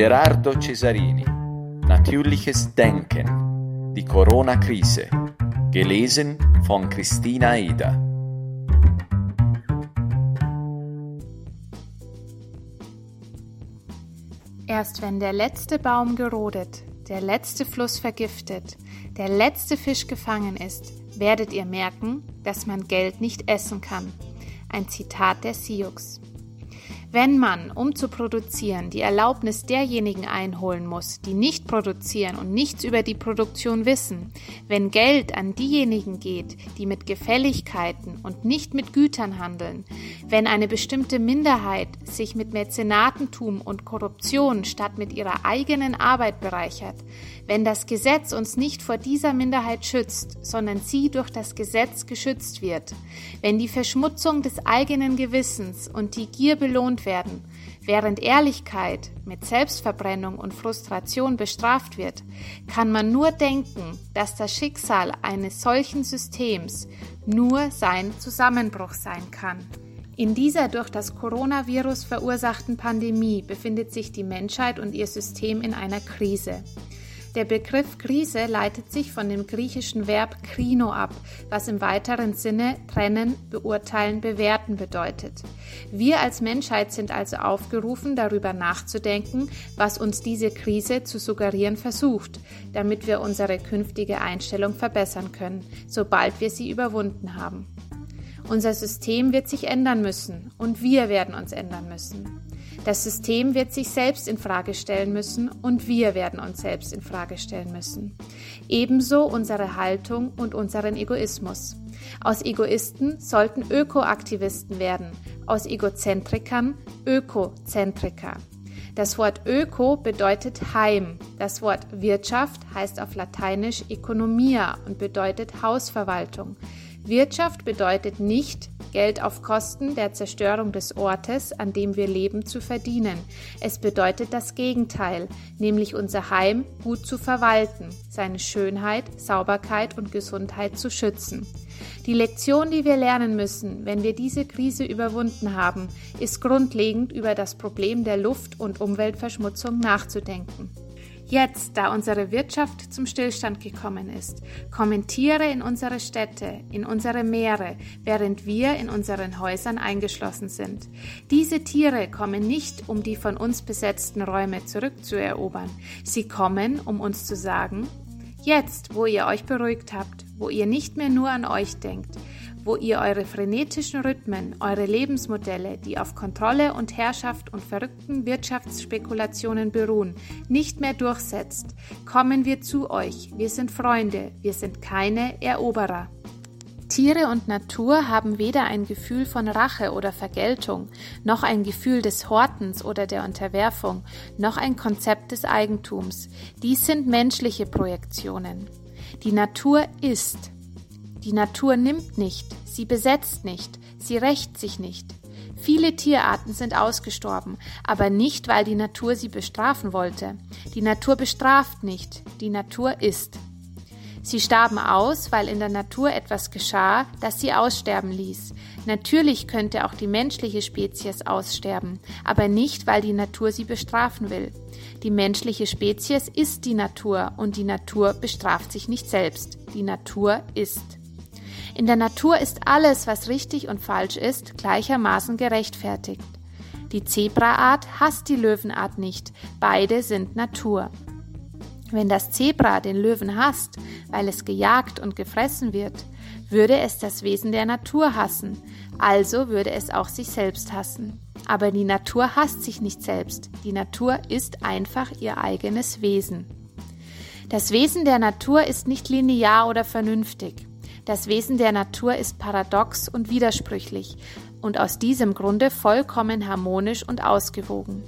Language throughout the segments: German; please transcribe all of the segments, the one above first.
Gerardo Cesarini Natürliches Denken Die Corona-Krise Gelesen von Christina Eder Erst wenn der letzte Baum gerodet, der letzte Fluss vergiftet, der letzte Fisch gefangen ist, werdet ihr merken, dass man Geld nicht essen kann. Ein Zitat der Sioux. Wenn man, um zu produzieren, die Erlaubnis derjenigen einholen muss, die nicht produzieren und nichts über die Produktion wissen, wenn Geld an diejenigen geht, die mit Gefälligkeiten und nicht mit Gütern handeln, wenn eine bestimmte Minderheit sich mit Mäzenatentum und Korruption statt mit ihrer eigenen Arbeit bereichert, wenn das Gesetz uns nicht vor dieser Minderheit schützt, sondern sie durch das Gesetz geschützt wird, wenn die Verschmutzung des eigenen Gewissens und die Gier belohnt werden, während Ehrlichkeit mit Selbstverbrennung und Frustration bestraft wird, kann man nur denken, dass das Schicksal eines solchen Systems nur sein Zusammenbruch sein kann. In dieser durch das Coronavirus verursachten Pandemie befindet sich die Menschheit und ihr System in einer Krise. Der Begriff Krise leitet sich von dem griechischen Verb krino ab, was im weiteren Sinne trennen, beurteilen, bewerten bedeutet. Wir als Menschheit sind also aufgerufen, darüber nachzudenken, was uns diese Krise zu suggerieren versucht, damit wir unsere künftige Einstellung verbessern können, sobald wir sie überwunden haben. Unser System wird sich ändern müssen und wir werden uns ändern müssen. Das System wird sich selbst in Frage stellen müssen und wir werden uns selbst in Frage stellen müssen. Ebenso unsere Haltung und unseren Egoismus. Aus Egoisten sollten Ökoaktivisten werden, aus Egozentrikern Ökozentriker. Das Wort Öko bedeutet Heim. Das Wort Wirtschaft heißt auf Lateinisch Economia und bedeutet Hausverwaltung. Wirtschaft bedeutet nicht, Geld auf Kosten der Zerstörung des Ortes, an dem wir leben, zu verdienen. Es bedeutet das Gegenteil, nämlich unser Heim gut zu verwalten, seine Schönheit, Sauberkeit und Gesundheit zu schützen. Die Lektion, die wir lernen müssen, wenn wir diese Krise überwunden haben, ist grundlegend über das Problem der Luft- und Umweltverschmutzung nachzudenken. Jetzt, da unsere Wirtschaft zum Stillstand gekommen ist, kommen Tiere in unsere Städte, in unsere Meere, während wir in unseren Häusern eingeschlossen sind. Diese Tiere kommen nicht, um die von uns besetzten Räume zurückzuerobern. Sie kommen, um uns zu sagen, jetzt, wo ihr euch beruhigt habt, wo ihr nicht mehr nur an euch denkt, wo ihr eure frenetischen Rhythmen, eure Lebensmodelle, die auf Kontrolle und Herrschaft und verrückten Wirtschaftsspekulationen beruhen, nicht mehr durchsetzt, kommen wir zu euch. Wir sind Freunde, wir sind keine Eroberer. Tiere und Natur haben weder ein Gefühl von Rache oder Vergeltung, noch ein Gefühl des Hortens oder der Unterwerfung, noch ein Konzept des Eigentums. Dies sind menschliche Projektionen. Die Natur ist, die Natur nimmt nicht, sie besetzt nicht, sie rächt sich nicht. Viele Tierarten sind ausgestorben, aber nicht, weil die Natur sie bestrafen wollte. Die Natur bestraft nicht, die Natur ist. Sie starben aus, weil in der Natur etwas geschah, das sie aussterben ließ. Natürlich könnte auch die menschliche Spezies aussterben, aber nicht, weil die Natur sie bestrafen will. Die menschliche Spezies ist die Natur und die Natur bestraft sich nicht selbst. Die Natur ist. In der Natur ist alles, was richtig und falsch ist, gleichermaßen gerechtfertigt. Die Zebraart hasst die Löwenart nicht, beide sind Natur. Wenn das Zebra den Löwen hasst, weil es gejagt und gefressen wird, würde es das Wesen der Natur hassen, also würde es auch sich selbst hassen. Aber die Natur hasst sich nicht selbst, die Natur ist einfach ihr eigenes Wesen. Das Wesen der Natur ist nicht linear oder vernünftig. Das Wesen der Natur ist paradox und widersprüchlich und aus diesem Grunde vollkommen harmonisch und ausgewogen.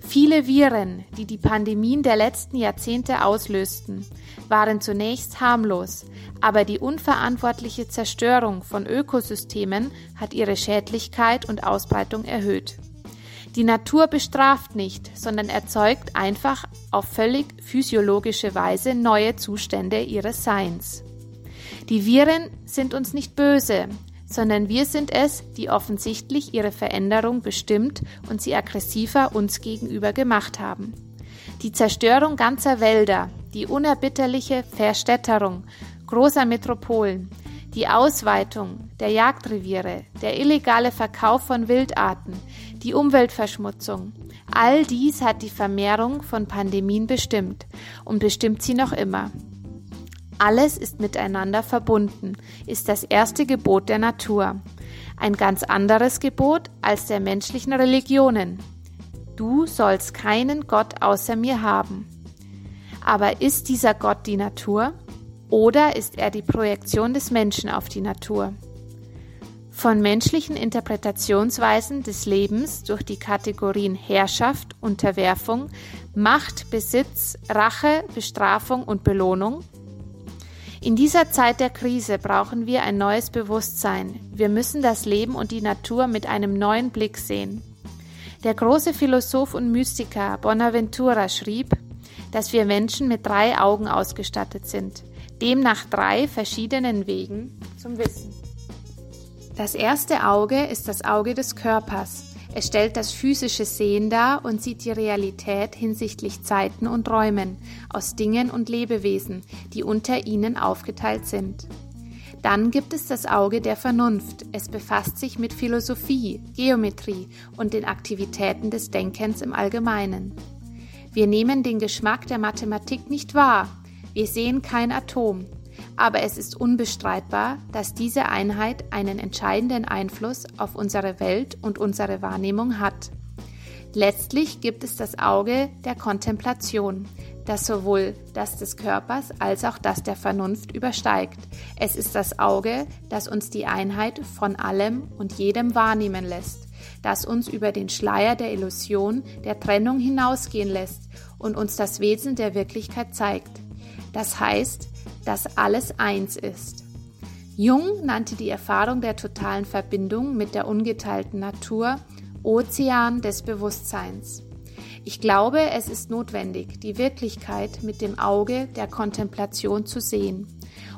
Viele Viren, die die Pandemien der letzten Jahrzehnte auslösten, waren zunächst harmlos, aber die unverantwortliche Zerstörung von Ökosystemen hat ihre Schädlichkeit und Ausbreitung erhöht. Die Natur bestraft nicht, sondern erzeugt einfach auf völlig physiologische Weise neue Zustände ihres Seins. Die Viren sind uns nicht böse, sondern wir sind es, die offensichtlich ihre Veränderung bestimmt und sie aggressiver uns gegenüber gemacht haben. Die Zerstörung ganzer Wälder, die unerbitterliche Verstädterung großer Metropolen, die Ausweitung der Jagdreviere, der illegale Verkauf von Wildarten, die Umweltverschmutzung, all dies hat die Vermehrung von Pandemien bestimmt und bestimmt sie noch immer. Alles ist miteinander verbunden, ist das erste Gebot der Natur. Ein ganz anderes Gebot als der menschlichen Religionen. Du sollst keinen Gott außer mir haben. Aber ist dieser Gott die Natur oder ist er die Projektion des Menschen auf die Natur? Von menschlichen Interpretationsweisen des Lebens durch die Kategorien Herrschaft, Unterwerfung, Macht, Besitz, Rache, Bestrafung und Belohnung in dieser Zeit der Krise brauchen wir ein neues Bewusstsein. Wir müssen das Leben und die Natur mit einem neuen Blick sehen. Der große Philosoph und Mystiker Bonaventura schrieb, dass wir Menschen mit drei Augen ausgestattet sind, demnach drei verschiedenen Wegen zum Wissen. Das erste Auge ist das Auge des Körpers. Es stellt das physische Sehen dar und sieht die Realität hinsichtlich Zeiten und Räumen aus Dingen und Lebewesen, die unter ihnen aufgeteilt sind. Dann gibt es das Auge der Vernunft. Es befasst sich mit Philosophie, Geometrie und den Aktivitäten des Denkens im Allgemeinen. Wir nehmen den Geschmack der Mathematik nicht wahr. Wir sehen kein Atom, aber es ist unbestreitbar, dass diese Einheit einen entscheidenden Einfluss auf unsere Welt und unsere Wahrnehmung hat. Letztlich gibt es das Auge der Kontemplation, das sowohl das des Körpers als auch das der Vernunft übersteigt. Es ist das Auge, das uns die Einheit von allem und jedem wahrnehmen lässt, das uns über den Schleier der Illusion der Trennung hinausgehen lässt und uns das Wesen der Wirklichkeit zeigt. Das heißt, dass alles eins ist. Jung nannte die Erfahrung der totalen Verbindung mit der ungeteilten Natur Ozean des Bewusstseins. Ich glaube, es ist notwendig, die Wirklichkeit mit dem Auge der Kontemplation zu sehen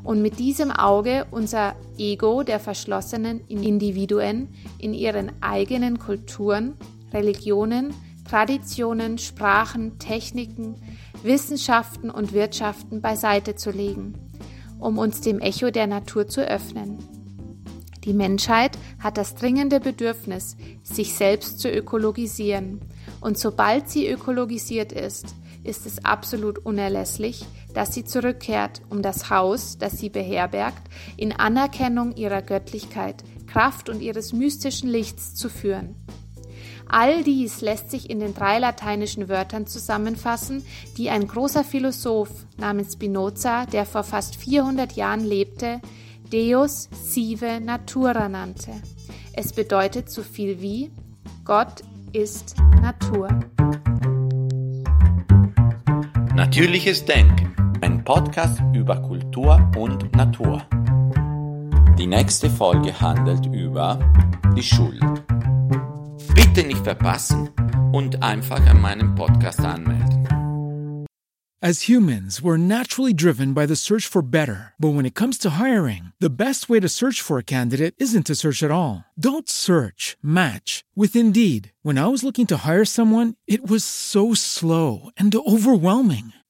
und mit diesem Auge unser Ego der verschlossenen Individuen in ihren eigenen Kulturen, Religionen, Traditionen, Sprachen, Techniken, Wissenschaften und Wirtschaften beiseite zu legen, um uns dem Echo der Natur zu öffnen. Die Menschheit hat das dringende Bedürfnis, sich selbst zu ökologisieren, und sobald sie ökologisiert ist, ist es absolut unerlässlich, dass sie zurückkehrt, um das Haus, das sie beherbergt, in Anerkennung ihrer Göttlichkeit, Kraft und ihres mystischen Lichts zu führen. All dies lässt sich in den drei lateinischen Wörtern zusammenfassen, die ein großer Philosoph namens Spinoza, der vor fast 400 Jahren lebte, Deus sive natura nannte. Es bedeutet so viel wie Gott ist Natur. Natürliches Denken, ein Podcast über Kultur und Natur. Die nächste Folge handelt über die Schuld. Bitte nicht verpassen und einfach an meinem Podcast anmelden. As humans, we're naturally driven by the search for better. But when it comes to hiring, the best way to search for a candidate isn't to search at all. Don't search, match with Indeed. When I was looking to hire someone, it was so slow and overwhelming.